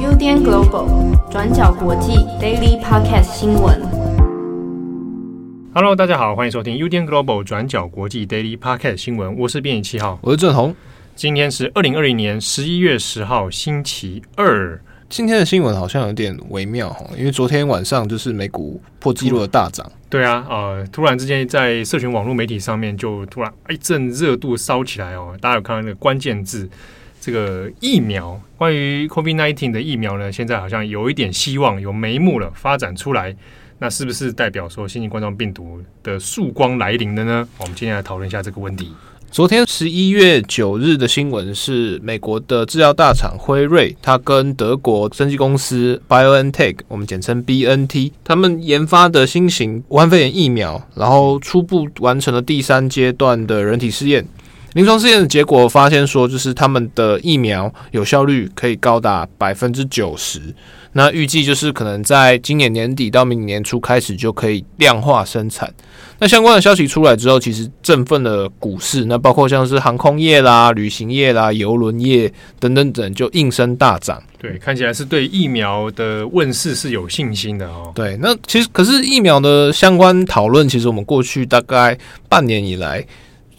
UDN Global 转角国际 Daily Podcast 新闻。Hello，大家好，欢迎收听 UDN Global 转角国际 Daily Podcast 新闻。我是编辑七号，我是郑红。今天是二零二零年十一月十号，星期二。今天的新闻好像有点微妙哈，因为昨天晚上就是美股破纪录的大涨。对啊，呃，突然之间在社群网络媒体上面就突然一阵热度烧起来哦。大家有看到那个关键字，这个疫苗，关于 COVID-19 的疫苗呢，现在好像有一点希望，有眉目了，发展出来。那是不是代表说新型冠状病毒的曙光来临了呢？我们今天来讨论一下这个问题。昨天十一月九日的新闻是，美国的制药大厂辉瑞，它跟德国生技公司 BioNTech，我们简称 BNT，他们研发的新型武汉肺炎疫苗，然后初步完成了第三阶段的人体试验。临床试验的结果发现说，就是他们的疫苗有效率可以高达百分之九十。那预计就是可能在今年年底到明年年初开始就可以量化生产。那相关的消息出来之后，其实振奋了股市。那包括像是航空业啦、旅行业啦、邮轮业等等等，就应声大涨。对，看起来是对疫苗的问世是有信心的哦。对，那其实可是疫苗的相关讨论，其实我们过去大概半年以来。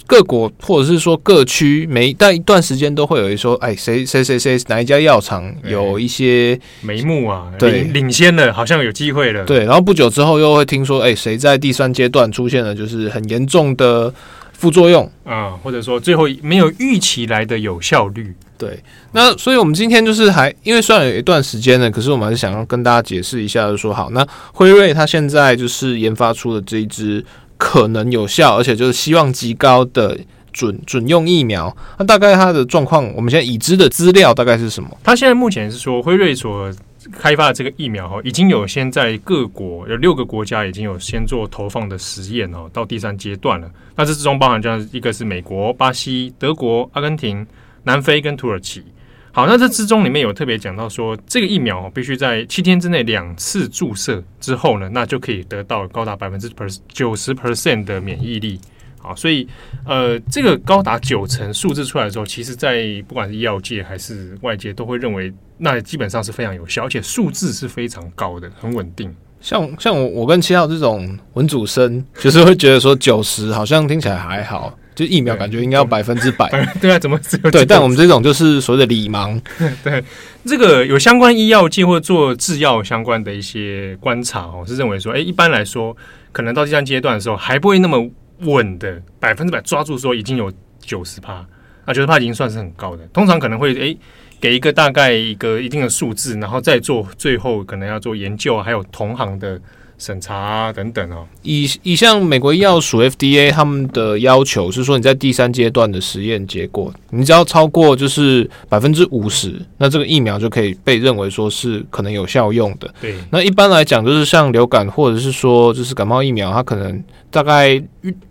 各国或者是说各区，每但一段时间都会有一说，哎，谁谁谁谁哪一家药厂有一些眉目啊，对，领先了，好像有机会了。对，然后不久之后又会听说，哎，谁在第三阶段出现了就是很严重的副作用啊，或者说最后没有预期来的有效率。对，那所以我们今天就是还因为虽然有一段时间呢，可是我们还是想要跟大家解释一下，就是说好，那辉瑞它现在就是研发出了这一支。可能有效，而且就是希望极高的准准用疫苗。那大概它的状况，我们现在已知的资料大概是什么？它现在目前是说，辉瑞所开发的这个疫苗哈，已经有先在各国有六个国家已经有先做投放的实验哦，到第三阶段了。那这之中包含这样一个是美国、巴西、德国、阿根廷、南非跟土耳其。好，那这之中里面有特别讲到说，这个疫苗必须在七天之内两次注射之后呢，那就可以得到高达百分之九十 percent 的免疫力。好，所以呃，这个高达九成数字出来的时候，其实在不管是医药界还是外界都会认为，那基本上是非常有效，而且数字是非常高的，很稳定。像像我我跟七号这种文组生，就是会觉得说九十好像听起来还好。就疫苗感觉应该要百分之百，对啊，怎么只有对？但我们这种就是所谓的理盲。对，这个有相关医药界或做制药相关的一些观察哦，是认为说，哎，一般来说，可能到第三阶段的时候还不会那么稳的百分之百抓住说已经有九十趴，啊九十趴已经算是很高的。通常可能会哎给一个大概一个一定的数字，然后再做最后可能要做研究，还有同行的。审查啊等等哦，以以像美国医药署 FDA 他们的要求是说，你在第三阶段的实验结果，你只要超过就是百分之五十，那这个疫苗就可以被认为说是可能有效用的。对，那一般来讲就是像流感或者是说就是感冒疫苗，它可能大概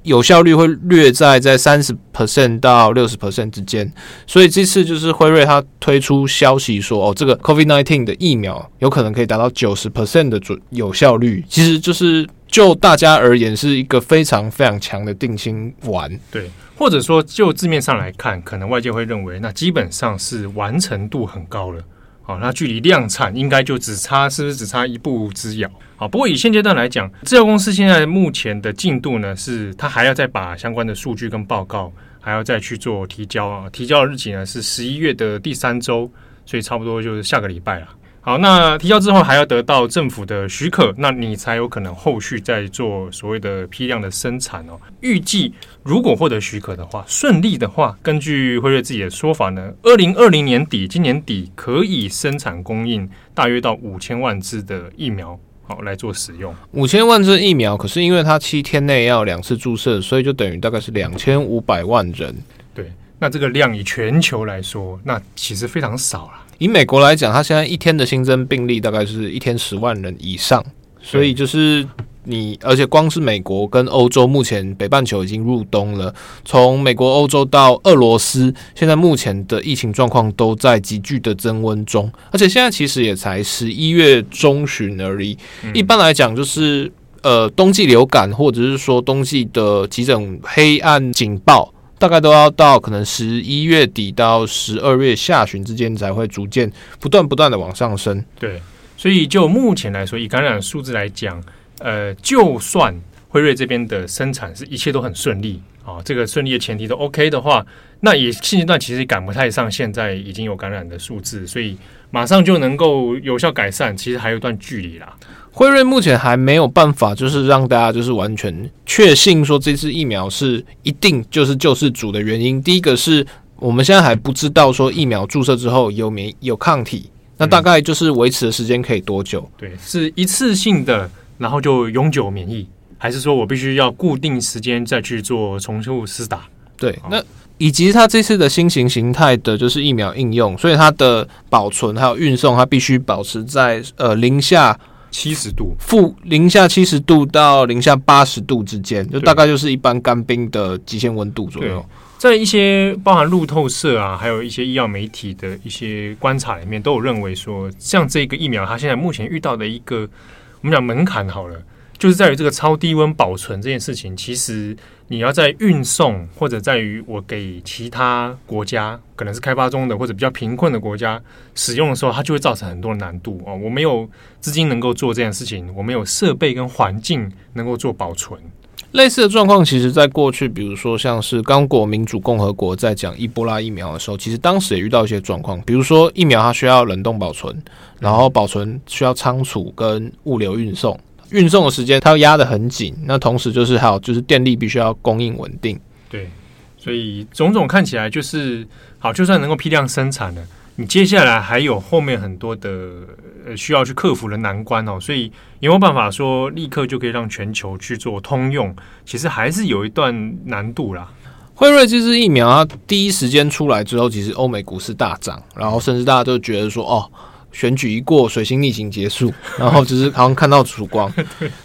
有效率会略在在三十 percent 到六十 percent 之间。所以这次就是辉瑞它推出消息说，哦，这个 COVID nineteen 的疫苗有可能可以达到九十 percent 的准有效率。其实就是就大家而言是一个非常非常强的定心丸，对，或者说就字面上来看，可能外界会认为那基本上是完成度很高了，好，那距离量产应该就只差是不是只差一步之遥？好，不过以现阶段来讲，制药公司现在目前的进度呢，是它还要再把相关的数据跟报告还要再去做提交啊，提交的日期呢是十一月的第三周，所以差不多就是下个礼拜了。好，那提交之后还要得到政府的许可，那你才有可能后续再做所谓的批量的生产哦。预计如果获得许可的话，顺利的话，根据辉瑞自己的说法呢，二零二零年底，今年底可以生产供应大约到五千万支的疫苗，好来做使用。五千万支疫苗，可是因为它七天内要两次注射，所以就等于大概是两千五百万人。对，那这个量以全球来说，那其实非常少了。以美国来讲，它现在一天的新增病例大概是一天十万人以上，所以就是你，而且光是美国跟欧洲，目前北半球已经入冬了。从美国、欧洲到俄罗斯，现在目前的疫情状况都在急剧的增温中，而且现在其实也才十一月中旬而已。一般来讲，就是呃冬季流感或者是说冬季的急诊黑暗警报。大概都要到可能十一月底到十二月下旬之间才会逐渐不断不断的往上升。对，所以就目前来说，以感染数字来讲，呃，就算辉瑞这边的生产是一切都很顺利啊，这个顺利的前提都 OK 的话，那也现阶段其实赶不太上现在已经有感染的数字，所以马上就能够有效改善，其实还有一段距离啦。辉瑞目前还没有办法，就是让大家就是完全确信说这次疫苗是一定就是救世主的原因。第一个是我们现在还不知道说疫苗注射之后有免有抗体，那大概就是维持的时间可以多久？对，是一次性的，然后就永久免疫，还是说我必须要固定时间再去做重复施打？对，那以及它这次的新型形态的就是疫苗应用，所以它的保存还有运送，它必须保持在呃零下。七十度，负零下七十度到零下八十度之间，就大概就是一般干冰的极限温度左右。在一些包含路透社啊，还有一些医药媒体的一些观察里面，都有认为说，像这个疫苗，它现在目前遇到的一个我们讲门槛好了。就是在于这个超低温保存这件事情，其实你要在运送或者在于我给其他国家，可能是开发中的或者比较贫困的国家使用的时候，它就会造成很多的难度哦。我没有资金能够做这件事情，我没有设备跟环境能够做保存。类似的状况，其实在过去，比如说像是刚果民主共和国在讲伊波拉疫苗的时候，其实当时也遇到一些状况，比如说疫苗它需要冷冻保存，然后保存需要仓储跟物流运送。运送的时间它要压得很紧，那同时就是还有就是电力必须要供应稳定。对，所以种种看起来就是好，就算能够批量生产了，你接下来还有后面很多的呃需要去克服的难关哦。所以有没有办法说立刻就可以让全球去做通用？其实还是有一段难度啦。辉瑞这支疫苗它第一时间出来之后，其实欧美股市大涨，然后甚至大家都觉得说哦。选举一过，水星逆行结束，然后只是好像看到曙光。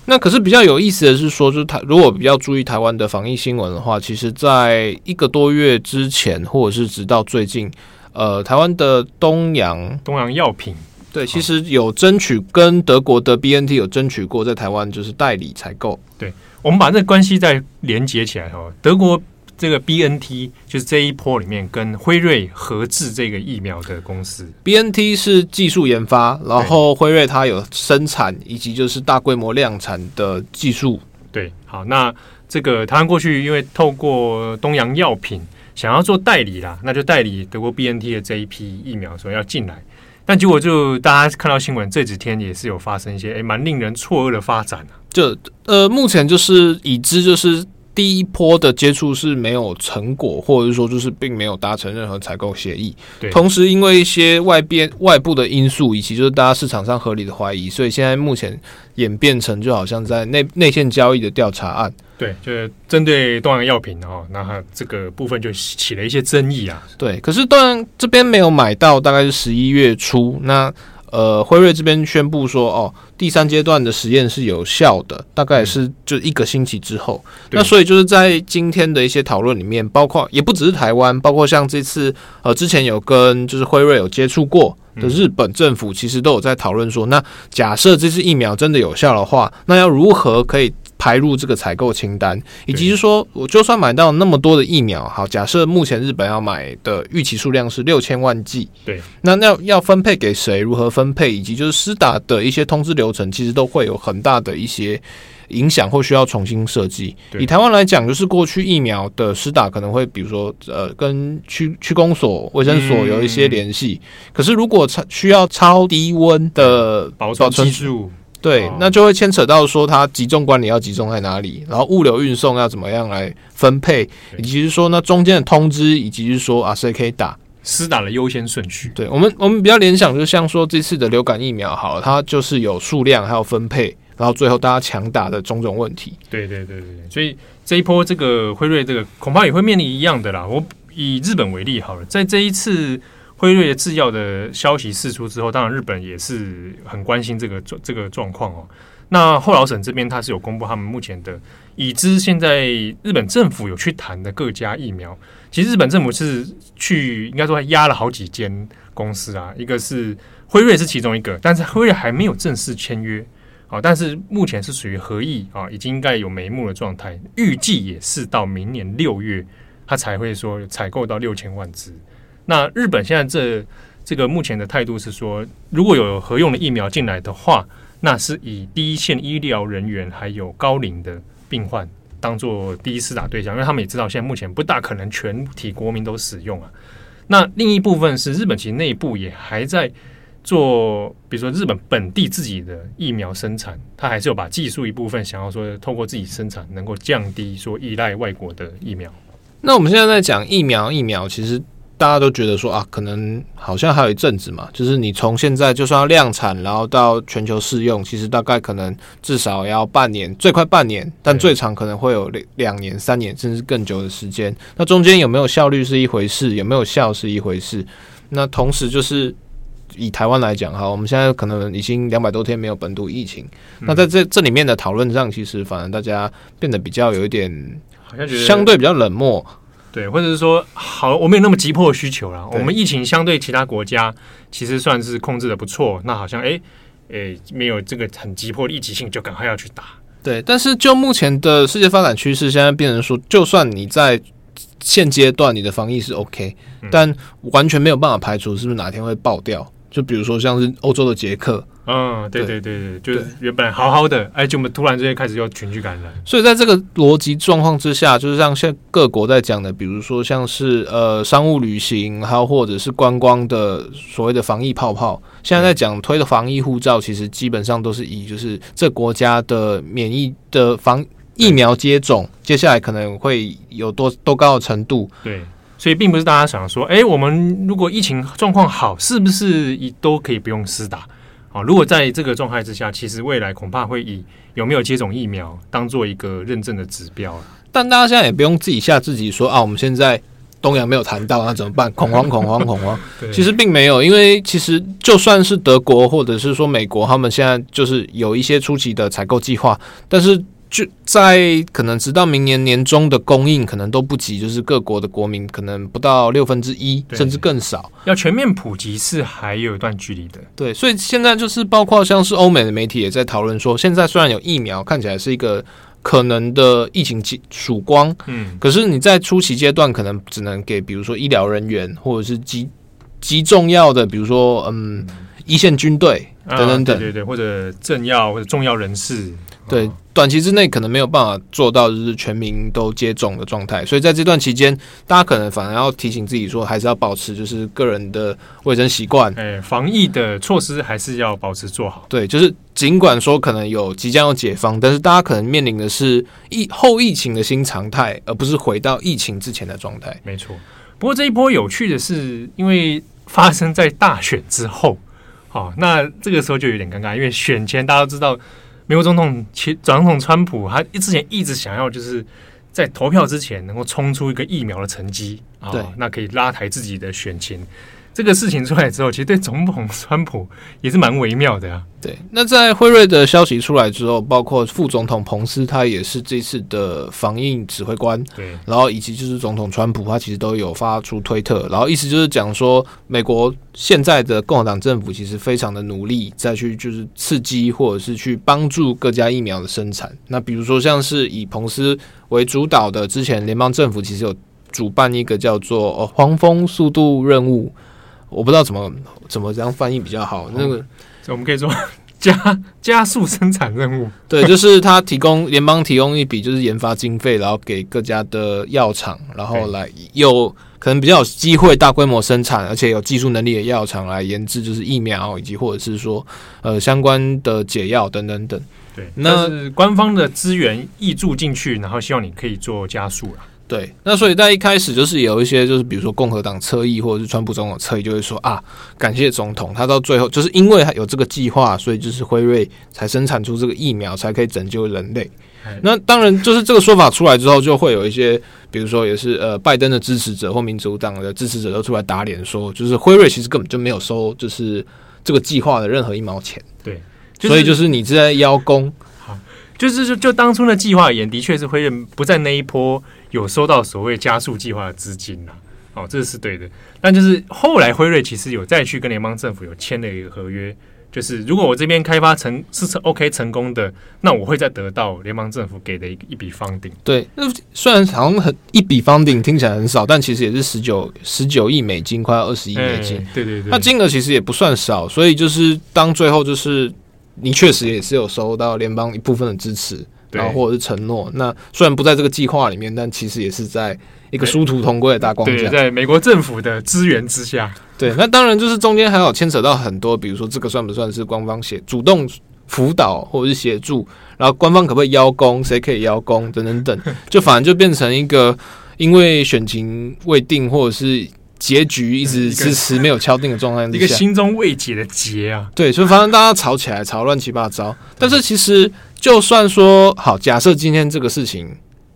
那可是比较有意思的是说，就是台如果比较注意台湾的防疫新闻的话，其实，在一个多月之前，或者是直到最近，呃，台湾的东洋东洋药品对，其实有争取跟德国的 BNT 有争取过，在台湾就是代理采购。对，我们把这个关系再连接起来哈，德国。这个 B N T 就是这一波里面跟辉瑞合制这个疫苗的公司。B N T 是技术研发，然后辉瑞它有生产以及就是大规模量产的技术。对，好，那这个台湾过去因为透过东洋药品想要做代理啦，那就代理德国 B N T 的这一批疫苗所以要进来，但结果就大家看到新闻这几天也是有发生一些诶蛮令人错愕的发展啊。就呃，目前就是已知就是。第一波的接触是没有成果，或者是说就是并没有达成任何采购协议。对，同时因为一些外边外部的因素，以及就是大家市场上合理的怀疑，所以现在目前演变成就好像在内内线交易的调查案。对，就是针对东洋药品哦，那它这个部分就起了一些争议啊。对，可是当然这边没有买到，大概是十一月初那。呃，辉瑞这边宣布说，哦，第三阶段的实验是有效的，大概是就一个星期之后。嗯、那所以就是在今天的一些讨论里面，包括也不只是台湾，包括像这次呃之前有跟就是辉瑞有接触过的日本政府，其实都有在讨论说，那假设这次疫苗真的有效的话，那要如何可以排入这个采购清单，以及是说，我就算买到那么多的疫苗，好，假设目前日本要买的预期数量是六千万剂，对，那那要分配给谁，如何分配，以及就是施打的一些通知流程，其实都会有很大的一些影响，或需要重新设计。以台湾来讲，就是过去疫苗的施打可能会，比如说，呃，跟区区公所、卫生所有一些联系，嗯，可是如果超需要超低温的保存技术。对，那就会牵扯到说它集中管理要集中在哪里，然后物流运送要怎么样来分配，以及是说那中间的通知，以及是说啊谁可以打，施打的优先顺序。对我们，我们比较联想，就像说这次的流感疫苗，好了，它就是有数量还有分配，然后最后大家抢打的种种问题。对对对对对，所以这一波这个辉瑞这个恐怕也会面临一样的啦。我以日本为例好了，在这一次。辉瑞的制药的消息释出之后，当然日本也是很关心这个这个状况哦。那后老省这边他是有公布他们目前的已知，现在日本政府有去谈的各家疫苗。其实日本政府是去应该说压了好几间公司啊，一个是辉瑞是其中一个，但是辉瑞还没有正式签约啊。但是目前是属于合意啊，已经应该有眉目的状态，预计也是到明年六月。他才会说采购到六千万支。那日本现在这这个目前的态度是说，如果有合用的疫苗进来的话，那是以第一线医疗人员还有高龄的病患当做第一施打对象，因为他们也知道现在目前不大可能全体国民都使用啊。那另一部分是日本其实内部也还在做，比如说日本本地自己的疫苗生产，他还是有把技术一部分想要说透过自己生产能够降低说依赖外国的疫苗。那我们现在在讲疫苗，疫苗其实。大家都觉得说啊，可能好像还有一阵子嘛，就是你从现在就算要量产，然后到全球试用，其实大概可能至少要半年，最快半年，但最长可能会有两两年、三年，甚至更久的时间。那中间有没有效率是一回事，有没有效是一回事。那同时就是以台湾来讲哈，我们现在可能已经两百多天没有本土疫情，那在这这里面的讨论上，其实反而大家变得比较有一点，相对比较冷漠。对，或者是说，好，我没有那么急迫的需求了。我们疫情相对其他国家，其实算是控制的不错。那好像，哎，哎，没有这个很急迫的立即性，就赶快要去打。对，但是就目前的世界发展趋势，现在变成说，就算你在现阶段你的防疫是 OK，嗯，但完全没有办法排除是不是哪天会爆掉。就比如说像是欧洲的捷克。嗯，对。对对对，就是原本好好的，哎，就我们突然之间开始又群聚感染，所以在这个逻辑状况之下，就是像现各国在讲的，比如说像是呃商务旅行，还有或者是观光的所谓的防疫泡泡，现在在讲推的防疫护照，其实基本上都是以就是这国家的免疫的防疫苗接种，接下来可能会有多多高的程度，对，所以并不是大家想说，哎，我们如果疫情状况好，是不是都可以不用施打？好，如果在这个状态之下，其实未来恐怕会以有没有接种疫苗当做一个认证的指标。但大家现在也不用自己吓自己说啊，我们现在东洋没有谈到，那怎么办？恐慌，恐慌，恐慌。其实并没有，因为其实就算是德国或者是说美国，他们现在就是有一些初期的采购计划，但是。就在可能直到明年年中的供应可能都不及，就是各国的国民可能不到六分之一，甚至更少。要全面普及是还有一段距离的。对，所以现在就是包括像是欧美的媒体也在讨论说，现在虽然有疫苗，看起来是一个可能的疫情曙光，嗯，可是你在初期阶段可能只能给，比如说医疗人员或者是极极重要的，比如说嗯一线军队等等等，啊、对对对，或者政要或者重要人士。对，短期之内可能没有办法做到就是全民都接种的状态，所以在这段期间，大家可能反而要提醒自己说，还是要保持就是个人的卫生习惯，哎，防疫的措施还是要保持做好。对，就是尽管说可能有即将要解封，但是大家可能面临的是疫后疫情的新常态，而不是回到疫情之前的状态。没错。不过这一波有趣的是，因为发生在大选之后，好，那这个时候就有点尴尬，因为选前大家都知道。美国总统其总统川普，他之前一直想要就是在投票之前能够冲出一个疫苗的成绩啊，那可以拉抬自己的选情。这个事情出来之后，其实对总统川普也是蛮微妙的啊。对，那在辉瑞的消息出来之后，包括副总统彭斯，他也是这次的防疫指挥官。对，然后以及就是总统川普，他其实都有发出推特，然后意思就是讲说，美国现在的共和党政府其实非常的努力，再去就是刺激或者是去帮助各家疫苗的生产。那比如说像是以彭斯为主导的之前联邦政府，其实有主办一个叫做“黄蜂速度任务”。我不知道怎么怎么这样翻译比较好。那个，我们可以说 加加速生产任务。对，就是他提供联邦提供一笔就是研发经费，然后给各家的药厂，然后来有可能比较有机会大规模生产，而且有技术能力的药厂来研制就是疫苗，以及或者是说呃相关的解药等等等。对，那是官方的资源挹注进去，然后希望你可以做加速了。对，那所以在一开始就是有一些就是比如说共和党侧翼或者是川普总统侧翼就会说啊，感谢总统，他到最后就是因为有这个计划，所以就是辉瑞才生产出这个疫苗，才可以拯救人类。那当然就是这个说法出来之后，就会有一些比如说也是呃拜登的支持者或民主党的支持者都出来打脸说，就是辉瑞其实根本就没有收就是这个计划的任何一毛钱。对，所以就是你是在邀功。就是就就当初的计划而言，的确是辉瑞不在那一波有收到所谓加速计划的资金呐，哦，这是对的。但就是后来辉瑞其实有再去跟联邦政府有签了一个合约，就是如果我这边开发成是 OK 成功的，那我会再得到联邦政府给的一一笔 funding。对，那虽然好像很一笔 funding 听起来很少，但其实也是十九十九亿美金，快要二十亿美金。对对对，那金额其实也不算少，所以就是当最后就是你确实也是有收到联邦一部分的支持，然后或者是承诺。那虽然不在这个计划里面，但其实也是在一个殊途同归的大框架，在美国政府的支援之下。对，那当然就是中间还有牵扯到很多，比如说这个算不算是官方协主动辅导或者是协助，然后官方可不可以邀功，谁可以邀功等等等，就反正就变成一个因为选情未定或者是结局一直迟迟没有敲定的状态，一个心中未解的结啊。对，所以反正大家吵起来，吵乱七八糟。但是其实就算说好，假设今天这个事情，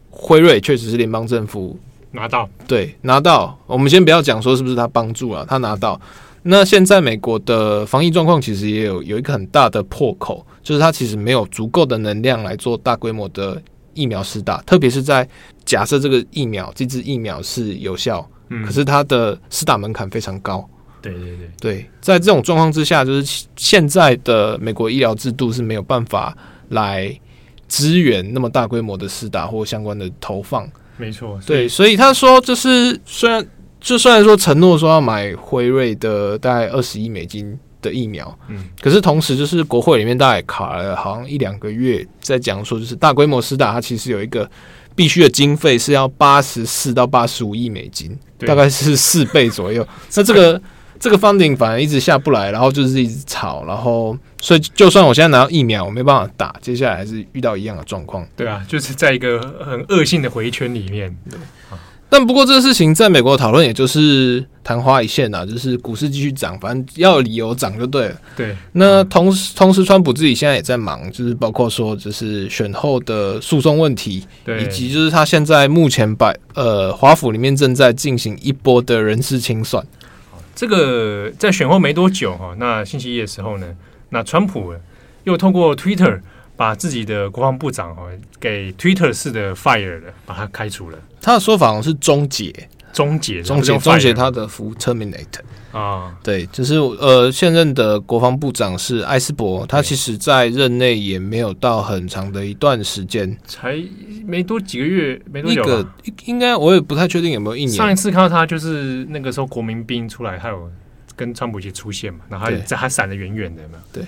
辉瑞确实是联邦政府。拿到对，拿到。我们先不要讲说是不是他帮助了他拿到。那现在美国的防疫状况其实也有有一个很大的破口，就是它其实没有足够的能量来做大规模的疫苗施打，特别是在假设这个疫苗这支疫苗是有效，嗯，可是它的施打门槛非常高。对对对对，在这种状况之下，就是现在的美国医疗制度是没有办法来支援那么大规模的施打或相关的投放。没错，对，所以他说就是虽然就虽然说承诺说要买辉瑞的大概二十亿美金的疫苗，嗯，可是同时就是国会里面大概卡了好像一两个月，在讲说就是大规模施打，它其实有一个必须的经费是要八十四到八十五亿美金，大概是四倍左右。那这个。这个 funding 反而一直下不来，然后就是一直吵，然后所以就算我现在拿到疫苗，我没办法打，接下来还是遇到一样的状况。对啊，就是在一个很恶性的回圈里面。对，但不过这个事情在美国讨论，也就是昙花一现啊，就是股市继续涨，反正要有理由涨就对了。对，那同时同时，川普自己现在也在忙，就是包括说，就是选后的诉讼问题，以及就是他现在目前把呃华府里面正在进行一波的人事清算。这个在选后没多久哈，那星期一的时候呢，那川普又通过 Twitter 把自己的国防部长哈给 Twitter 式的 fire 了，把他开除了。他的说法是终结，终结，终结，终结他的服务 terminate。啊，对，就是呃，现任的国防部长是艾斯伯，他其实在任内也没有到很长的一段时间，才没多几个月，没多久。应该我也不太确定有没有一年。上一次看到他就是那个时候国民兵出来，还有跟川普一起出现嘛，然后他在他闪得远远的嘛。对，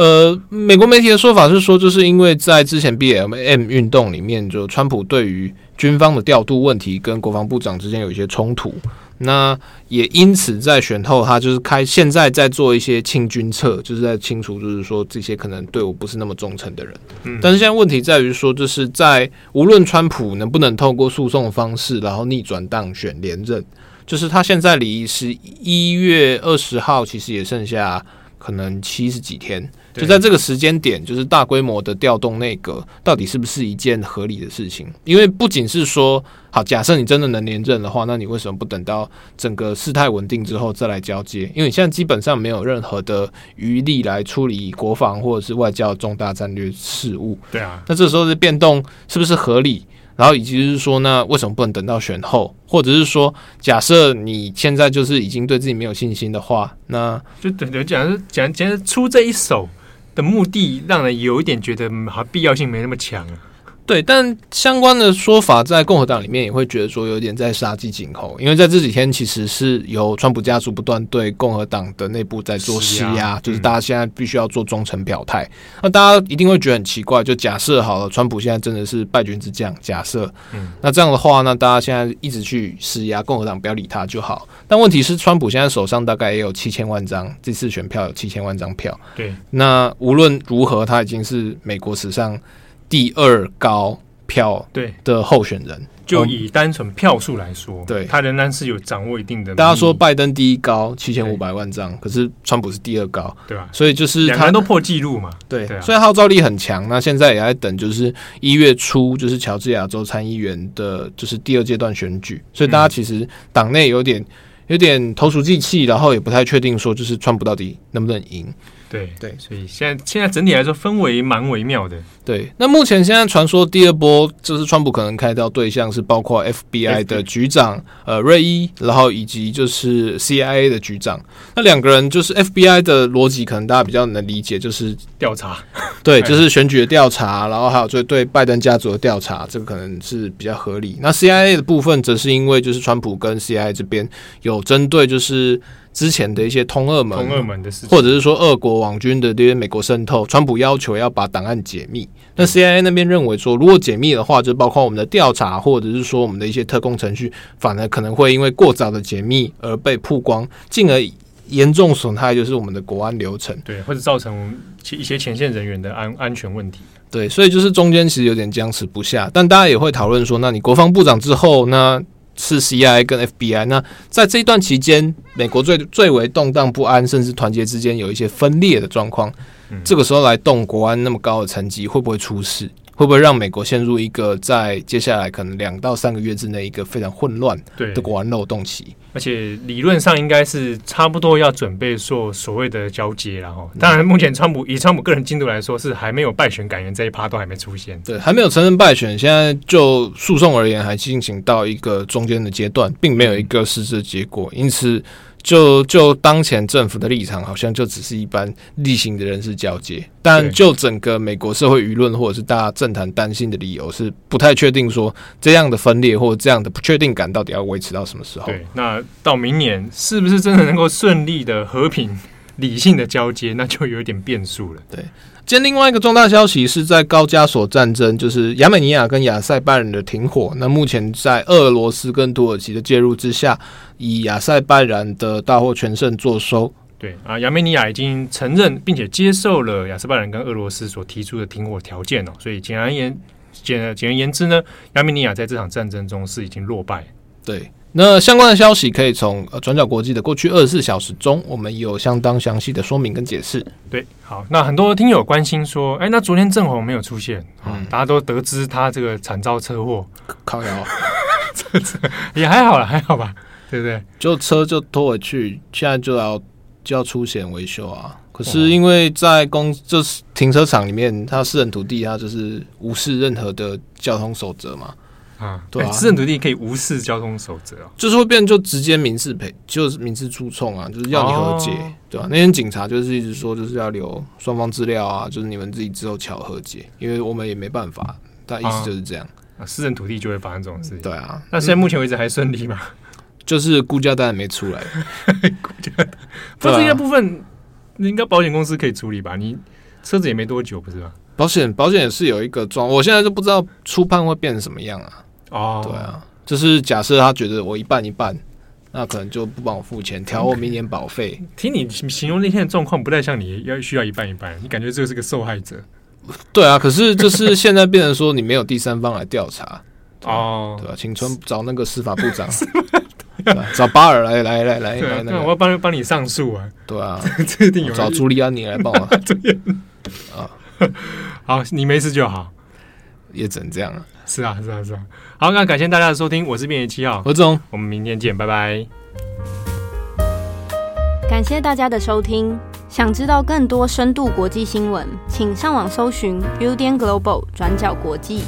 呃，美国媒体的说法是说，就是因为在之前 B M M 运动里面，就川普对于军方的调度问题跟国防部长之间有一些冲突。那也因此，在选后，他就是开现在在做一些清军策，就是在清除，就是说这些可能对我不是那么忠诚的人。嗯，但是现在问题在于说，就是在无论川普能不能透过诉讼的方式，然后逆转当选连任，就是他现在离十一月二十号其实也剩下可能七十几天。就在这个时间点，就是大规模的调动内阁，到底是不是一件合理的事情？因为不仅是说，好，假设你真的能连任的话，那你为什么不等到整个事态稳定之后再来交接？因为你现在基本上没有任何的余力来处理国防或者是外交重大战略事务。对啊，那这时候的变动是不是合理？然后以及是说，那为什么不能等到选后？或者是说，假设你现在就是已经对自己没有信心的话，那就等于讲是讲讲出这一手。的目的让人有一点觉得好像必要性没那么强。对，但相关的说法在共和党里面也会觉得说有点在杀鸡儆猴，因为在这几天其实是由川普家族不断对共和党的内部在做施压，就是大家现在必须要做忠诚表态。那大家一定会觉得很奇怪，就假设好了，川普现在真的是败军之将，假设，嗯，那这样的话，那大家现在一直去施压共和党，不要理他就好。但问题是，川普现在手上大概也有七千万张，这次选票有七千万张票，对，那无论如何，他已经是美国史上。第二高票对的候选人，就以单纯票数来说，对他仍然是有掌握一定的。大家说拜登第一高七千五百万张，可是川普是第二高，对吧？所以就是两个人都破纪录嘛，对。虽然号召力很强，那现在也在等，就是一月初就是乔治亚州参议员的，就是第二阶段选举，所以大家其实党内有点有点投鼠忌器，然后也不太确定说就是川普到底能不能赢。对对，所以现在现在整体来说氛围蛮微妙的。对，那目前现在传说第二波就是川普可能开刀对象是包括 FBI 的局长呃瑞伊，然后以及就是 CIA 的局长。那两个人就是 FBI 的逻辑，可能大家比较能理解，就是调查，对，就是选举的调查，然后还有就对拜登家族的调查，这个可能是比较合理。那 CIA 的部分则是因为就是川普跟 CIA 这边有针对就是。之前的一些通俄门、通俄门的事情，或者是说俄国网军的这些美国渗透，川普要求要把档案解密。那 CIA 那边认为说，如果解密的话，就包括我们的调查，或者是说我们的一些特工程序，反而可能会因为过早的解密而被曝光，进而严重损害就是我们的国安流程，对，或者造成一些前线人员的安安全问题。对，所以就是中间其实有点僵持不下。但大家也会讨论说，那你国防部长之后，那是 CIA 跟 FBI，那在这一段期间，美国最最为动荡不安，甚至团结之间有一些分裂的状况。嗯，这个时候来动国安那么高的层级，会不会出事？会不会让美国陷入一个在接下来可能两到三个月之内一个非常混乱的国安漏洞期？而且理论上应该是差不多要准备做所谓的交接了哈。当然，目前川普以川普个人进度来说，是还没有败选感言这一趴都还没出现，对，还没有承认败选。现在就诉讼而言，还进行到一个中间的阶段，并没有一个实质的结果，因此。就就当前政府的立场，好像就只是一般例行的人事交接，但就整个美国社会舆论或者是大家政坛担心的理由，是不太确定说这样的分裂或者这样的不确定感到底要维持到什么时候？对，那到明年是不是真的能够顺利的和平理性的交接，那就有点变数了。对。今天另外一个重大消息是在高加索战争，就是亚美尼亚跟亚塞拜然的停火。那目前在俄罗斯跟土耳其的介入之下，以亚塞拜然的大获全胜作收。对啊，亚美尼亚已经承认并且接受了亚塞拜然跟俄罗斯所提出的停火条件哦。所以简而言，简简而言之呢，亚美尼亚在这场战争中是已经落败。对。那相关的消息可以从呃转角国际的过去二十四小时中，我们有相当详细的说明跟解释。对，好，那很多听友关心说，哎、欸，那昨天郑红没有出现，嗯，大家都得知他这个惨遭车祸，靠腰，也还好了，还好吧，对不对？就车就拖回去，现在就要就要出险维修啊。可是因为在公就是停车场里面，他私人土地，他就是无视任何的交通守则嘛。啊，对啊，私人土地可以无视交通守则哦，就是会变就直接民事赔，就是民事诉讼啊，就是要你和解，哦、对吧、啊？那天警察就是一直说就是要留双方资料啊，就是你们自己之后巧和解，因为我们也没办法，但意思就是这样啊，私人土地就会发生这种事情，对啊。那现在目前为止还顺利吗？就是估价单没出来，估价单，这些部分应该保险公司可以处理吧？你车子也没多久，不是吗？保险保险也是有一个状，我现在就不知道初判会变成什么样啊。哦，对啊，就是假设他觉得我一半一半，那可能就不帮我付钱，调我明年保费。听你形容那天的状况，不太像你要需要一半一半，你感觉这个是个受害者。对啊，可是就是现在变成说你没有第三方来调查哦，对吧？请村找那个司法部长，找巴尔来来来来来，那我要帮帮你上诉啊。对啊，这一定有找朱利安尼来帮我。啊，好，你没事就好，也只能这样了。是啊，是啊，是啊。好，那感谢大家的收听，我是编辑七号何总，我们明天见，拜拜。感谢大家的收听，想知道更多深度国际新闻，请上网搜寻 Udan Global 转角国际。